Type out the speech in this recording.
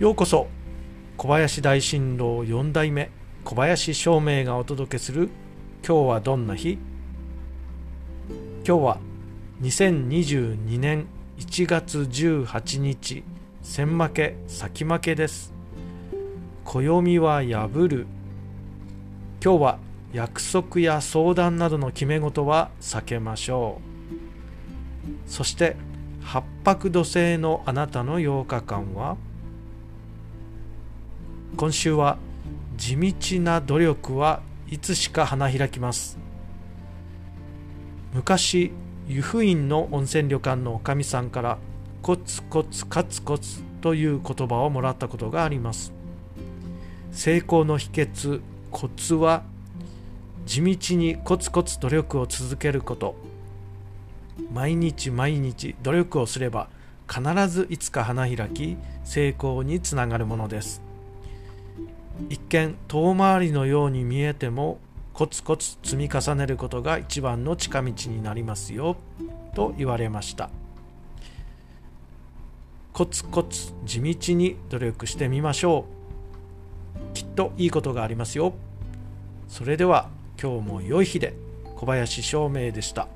ようこそ。小林大震動4代目。小林照明がお届けする。今日はどんな日？今日は2022年1月18日。千負け先負けです。暦は破る。今日は約束や相談などの決め事は避けましょう。そして八白土星のあなたの8日間は？今週は地道な努力はいつしか花開きます。昔湯布院の温泉旅館のおかみさんからコツコツカツコツという言葉をもらったことがあります。成功の秘訣コツは地道にコツコツ努力を続けること。毎日毎日努力をすれば必ずいつか花開き成功につながるものです。一見遠回りのように見えてもコツコツ積み重ねることが一番の近道になりますよと言われました。コツコツ地道に努力してみましょう。きっといいことがありますよ。それでは今日も良い日で小林照明でした。